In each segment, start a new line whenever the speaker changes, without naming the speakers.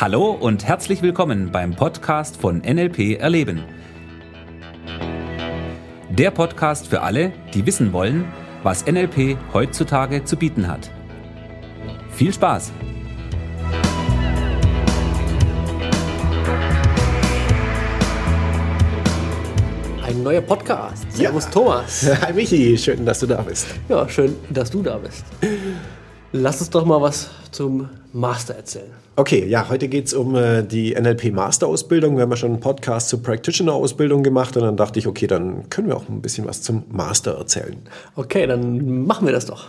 Hallo und herzlich willkommen beim Podcast von NLP Erleben. Der Podcast für alle, die wissen wollen, was NLP heutzutage zu bieten hat. Viel Spaß!
Ein neuer Podcast. Servus
Ja.
Thomas.
Hi Michi, schön, dass du da bist.
Ja, schön, dass du da bist. Lass uns doch mal was zum Master erzählen.
Okay, ja, heute geht's um äh, die NLP Masterausbildung. Wir haben ja schon einen Podcast zur Practitioner-Ausbildung gemacht und dann dachte ich, okay, dann können wir auch ein bisschen was zum Master erzählen.
Okay, dann machen wir das doch.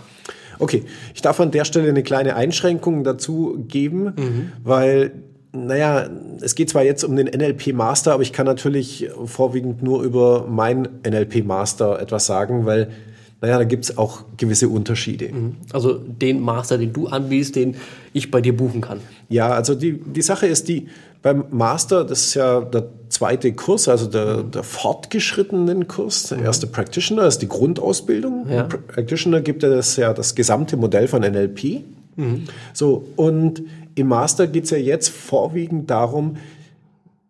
Okay, ich darf an der Stelle eine kleine Einschränkung dazu geben, weil, naja, es geht zwar jetzt um den NLP Master, aber ich kann natürlich vorwiegend nur über meinen NLP Master etwas sagen, weil, naja, da gibt's auch gewisse Unterschiede.
Also den Master, den du anbietest, den ich bei dir buchen kann.
Ja, also die, die Sache ist die, beim Master, das ist ja der zweite Kurs, also der, der fortgeschrittenen Kurs, der erste Practitioner ist die Grundausbildung.
Ja.
Pra- Practitioner gibt ja das, ja das gesamte Modell von NLP. So, und im Master geht es ja jetzt vorwiegend darum,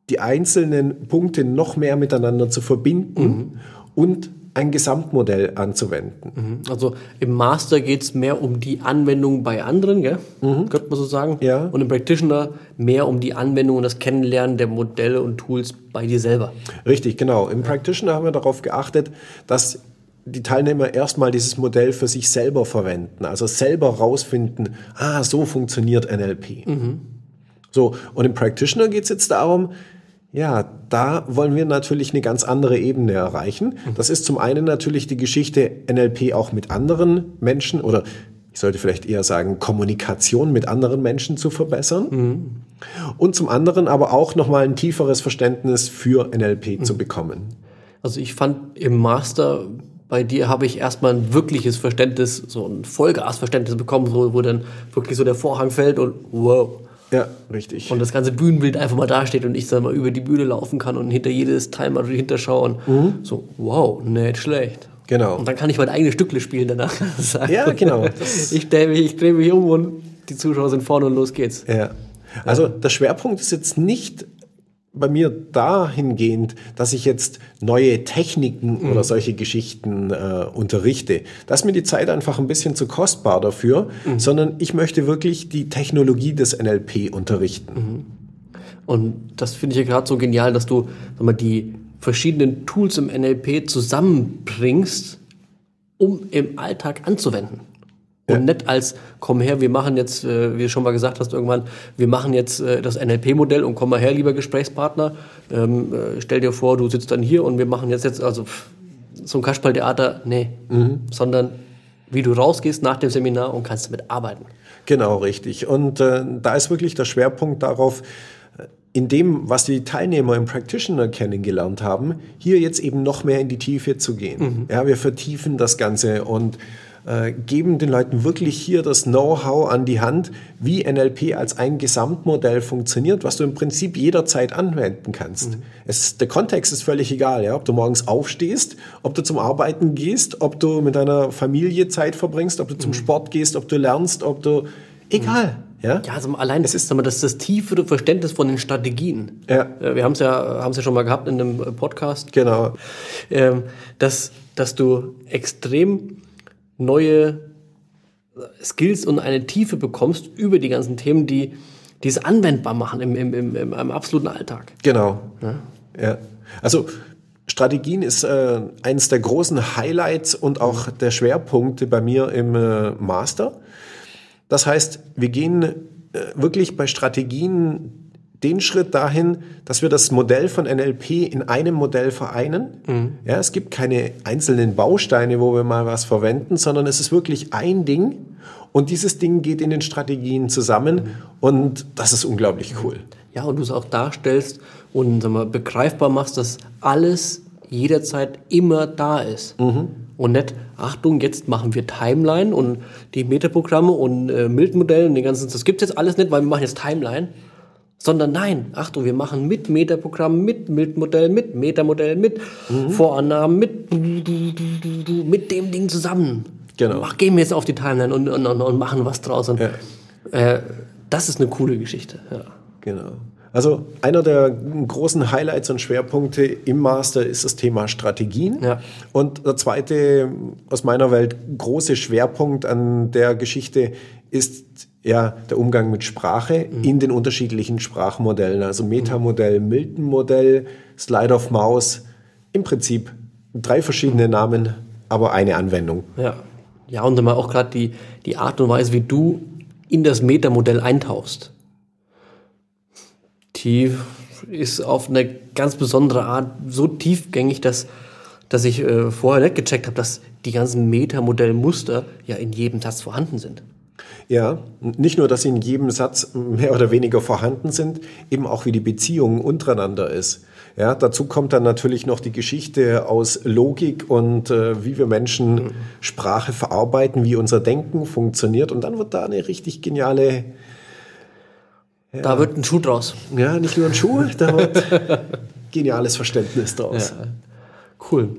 die einzelnen Punkte noch mehr miteinander zu verbinden und ein Gesamtmodell anzuwenden.
Also im Master geht es mehr um die Anwendung bei anderen, gell? könnte man so sagen.
Ja.
Und im Practitioner mehr um die Anwendung und das Kennenlernen der Modelle und Tools bei dir selber.
Richtig, genau. Im Practitioner haben wir darauf geachtet, dass die Teilnehmer erstmal dieses Modell für sich selber verwenden, also selber rausfinden, ah, so funktioniert NLP. So, und im Practitioner geht es jetzt darum, ja, da wollen wir natürlich eine ganz andere Ebene erreichen. Das ist zum einen natürlich die Geschichte NLP auch mit anderen Menschen oder ich sollte vielleicht eher sagen, Kommunikation mit anderen Menschen zu verbessern. Und zum anderen aber auch nochmal ein tieferes Verständnis für NLP zu bekommen.
Also ich fand im Master bei dir habe ich erstmal ein wirkliches Verständnis, so ein Vollgasverständnis bekommen, wo, wo dann wirklich so der Vorhang fällt und wow.
Ja, richtig.
Und das ganze Bühnenbild einfach mal dasteht und ich dann mal über die Bühne laufen kann und hinter jedes Teil mal hinterschauen. So, wow, nicht schlecht.
Genau.
Und dann kann ich mein eigenes Stückle spielen danach.
Ja, genau.
Ich drehe mich, ich dreh mich um und die Zuschauer sind vorne und los geht's.
Ja. Also der Schwerpunkt ist jetzt nicht bei mir dahingehend, dass ich jetzt neue Techniken oder solche Geschichten äh, unterrichte. Da ist mir die Zeit einfach ein bisschen zu kostbar dafür, sondern ich möchte wirklich die Technologie des NLP unterrichten.
Und das finde ich ja gerade so genial, dass du sag mal, die verschiedenen Tools im NLP zusammenbringst, um im Alltag anzuwenden. Und nicht als, komm her, wir machen jetzt, äh, wie du schon mal gesagt hast, irgendwann, wir machen jetzt äh, das NLP-Modell und komm mal her, lieber Gesprächspartner. Ähm, äh, stell dir vor, du sitzt dann hier und wir machen jetzt, jetzt also pff, so ein Kasperltheater, nee. Sondern wie du rausgehst nach dem Seminar und kannst damit arbeiten.
Genau, richtig. Und da ist wirklich der Schwerpunkt darauf, in dem, was die Teilnehmer im Practitioner kennengelernt haben, hier jetzt eben noch mehr in die Tiefe zu gehen. Ja, wir vertiefen das Ganze und äh, geben den Leuten wirklich hier das Know-how an die Hand, wie NLP als ein Gesamtmodell funktioniert, was du im Prinzip jederzeit anwenden kannst. Es, der Kontext ist völlig egal, ja, ob du morgens aufstehst, ob du zum Arbeiten gehst, ob du mit deiner Familie Zeit verbringst, ob du zum Sport gehst, ob du lernst, ob du egal, ja.
Ja, also allein das ist das, das tiefere Verständnis von den Strategien.
Ja.
Äh, Wir haben es ja, haben's ja schon mal gehabt in einem äh, Podcast,
Genau.
ähm, dass, dass du extrem neue Skills und eine Tiefe bekommst über die ganzen Themen, die die es anwendbar machen im, im, im, im, absoluten Alltag.
Genau. Ja. Also Strategien ist äh, eines der großen Highlights und auch der Schwerpunkte bei mir im äh, Master. Das heißt, wir gehen äh, wirklich bei Strategien den Schritt dahin, dass wir das Modell von NLP in einem Modell vereinen. Ja, es gibt keine einzelnen Bausteine, wo wir mal was verwenden, sondern es ist wirklich ein Ding und dieses Ding geht in den Strategien zusammen und das ist unglaublich cool.
Ja, und du es auch darstellst und sag mal, begreifbar machst, dass alles jederzeit immer da ist. Und nicht, Achtung, jetzt machen wir Timeline und die Metaprogramme und äh, Milton-Modell und den ganzen, das gibt es jetzt alles nicht, weil wir machen jetzt Timeline. Sondern nein, Achtung, wir machen mit Metaprogramm, mit Milton-Modell, mit Metamodell, mit Vorannahmen, mit, mit dem Ding zusammen.
Genau.
Mach, gehen wir jetzt auf die Timeline und, und, und, und machen was draus. Und,
Ja.
äh, das ist eine coole Geschichte. Ja.
Genau. Also einer der großen Highlights und Schwerpunkte im Master ist das Thema Strategien.
Ja.
Und der zweite aus meiner Welt große Schwerpunkt an der Geschichte ist ja der Umgang mit Sprache mhm. in den unterschiedlichen Sprachmodellen. Also Metamodell, Milton-Modell, Slide of Mouse. Im Prinzip drei verschiedene Namen, aber eine Anwendung.
Ja, ja und immer auch gerade die, die Art und Weise, wie du in das Metamodell eintauchst die ist auf eine ganz besondere Art so tiefgängig, dass, dass ich äh, vorher nicht gecheckt habe, dass die ganzen Metamodellmuster ja in jedem Satz vorhanden sind.
Ja, nicht nur, dass sie in jedem Satz mehr oder weniger vorhanden sind, eben auch wie die Beziehung untereinander ist. Ja, dazu kommt dann natürlich noch die Geschichte aus Logik und äh, wie wir Menschen mhm. Sprache verarbeiten, wie unser Denken funktioniert. Und dann wird da eine richtig geniale
ja. Da wird ein Schuh draus.
Ja, nicht nur ein Schuh, da wird geniales Verständnis draus.
Ja. Cool.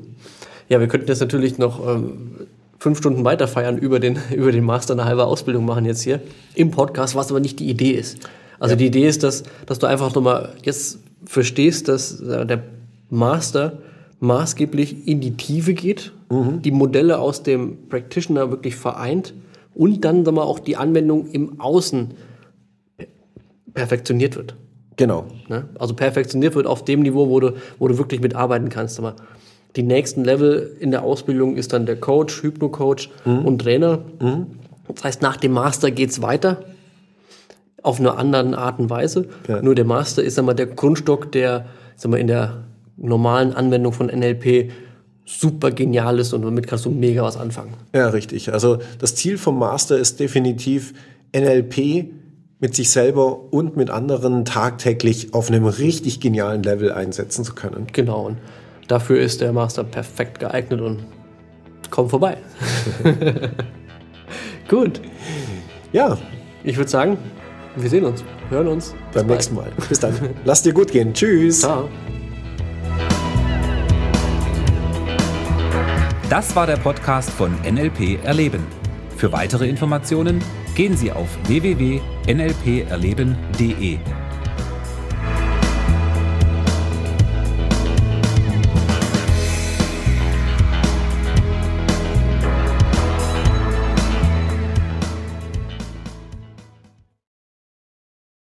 Ja, wir könnten jetzt natürlich noch ähm, fünf Stunden weiter feiern über den, über den Master eine halbe Ausbildung machen jetzt hier im Podcast, was aber nicht die Idee ist. Also ja. die Idee ist, dass, dass du einfach nochmal jetzt verstehst, dass äh, der Master maßgeblich in die Tiefe geht, mhm. die Modelle aus dem Practitioner wirklich vereint und dann sag mal, auch die Anwendung im Außen perfektioniert wird.
Genau.
Ne? Also perfektioniert wird auf dem Niveau, wo du, wo du wirklich mitarbeiten kannst. Die nächsten Level in der Ausbildung ist dann der Coach, Hypno-Coach mhm. und Trainer. Mhm. Das heißt, nach dem Master geht es weiter auf eine andere Art und Weise. Ja. Nur der Master ist einmal der Grundstock, der sag mal, in der normalen Anwendung von NLP super genial ist und damit kannst du mega was anfangen.
Ja, richtig. Also das Ziel vom Master ist definitiv NLP mit sich selber und mit anderen tagtäglich auf einem richtig genialen Level einsetzen zu können.
Genau, und dafür ist der Master perfekt geeignet und komm vorbei. Gut. Ja. Ich würde sagen, wir sehen uns, hören uns.
Beim nächsten Mal. Bis dann. Lass dir gut gehen. Tschüss.
Ciao.
Das war der Podcast von NLP Erleben. Für weitere Informationen gehen Sie auf www.nlperleben.de.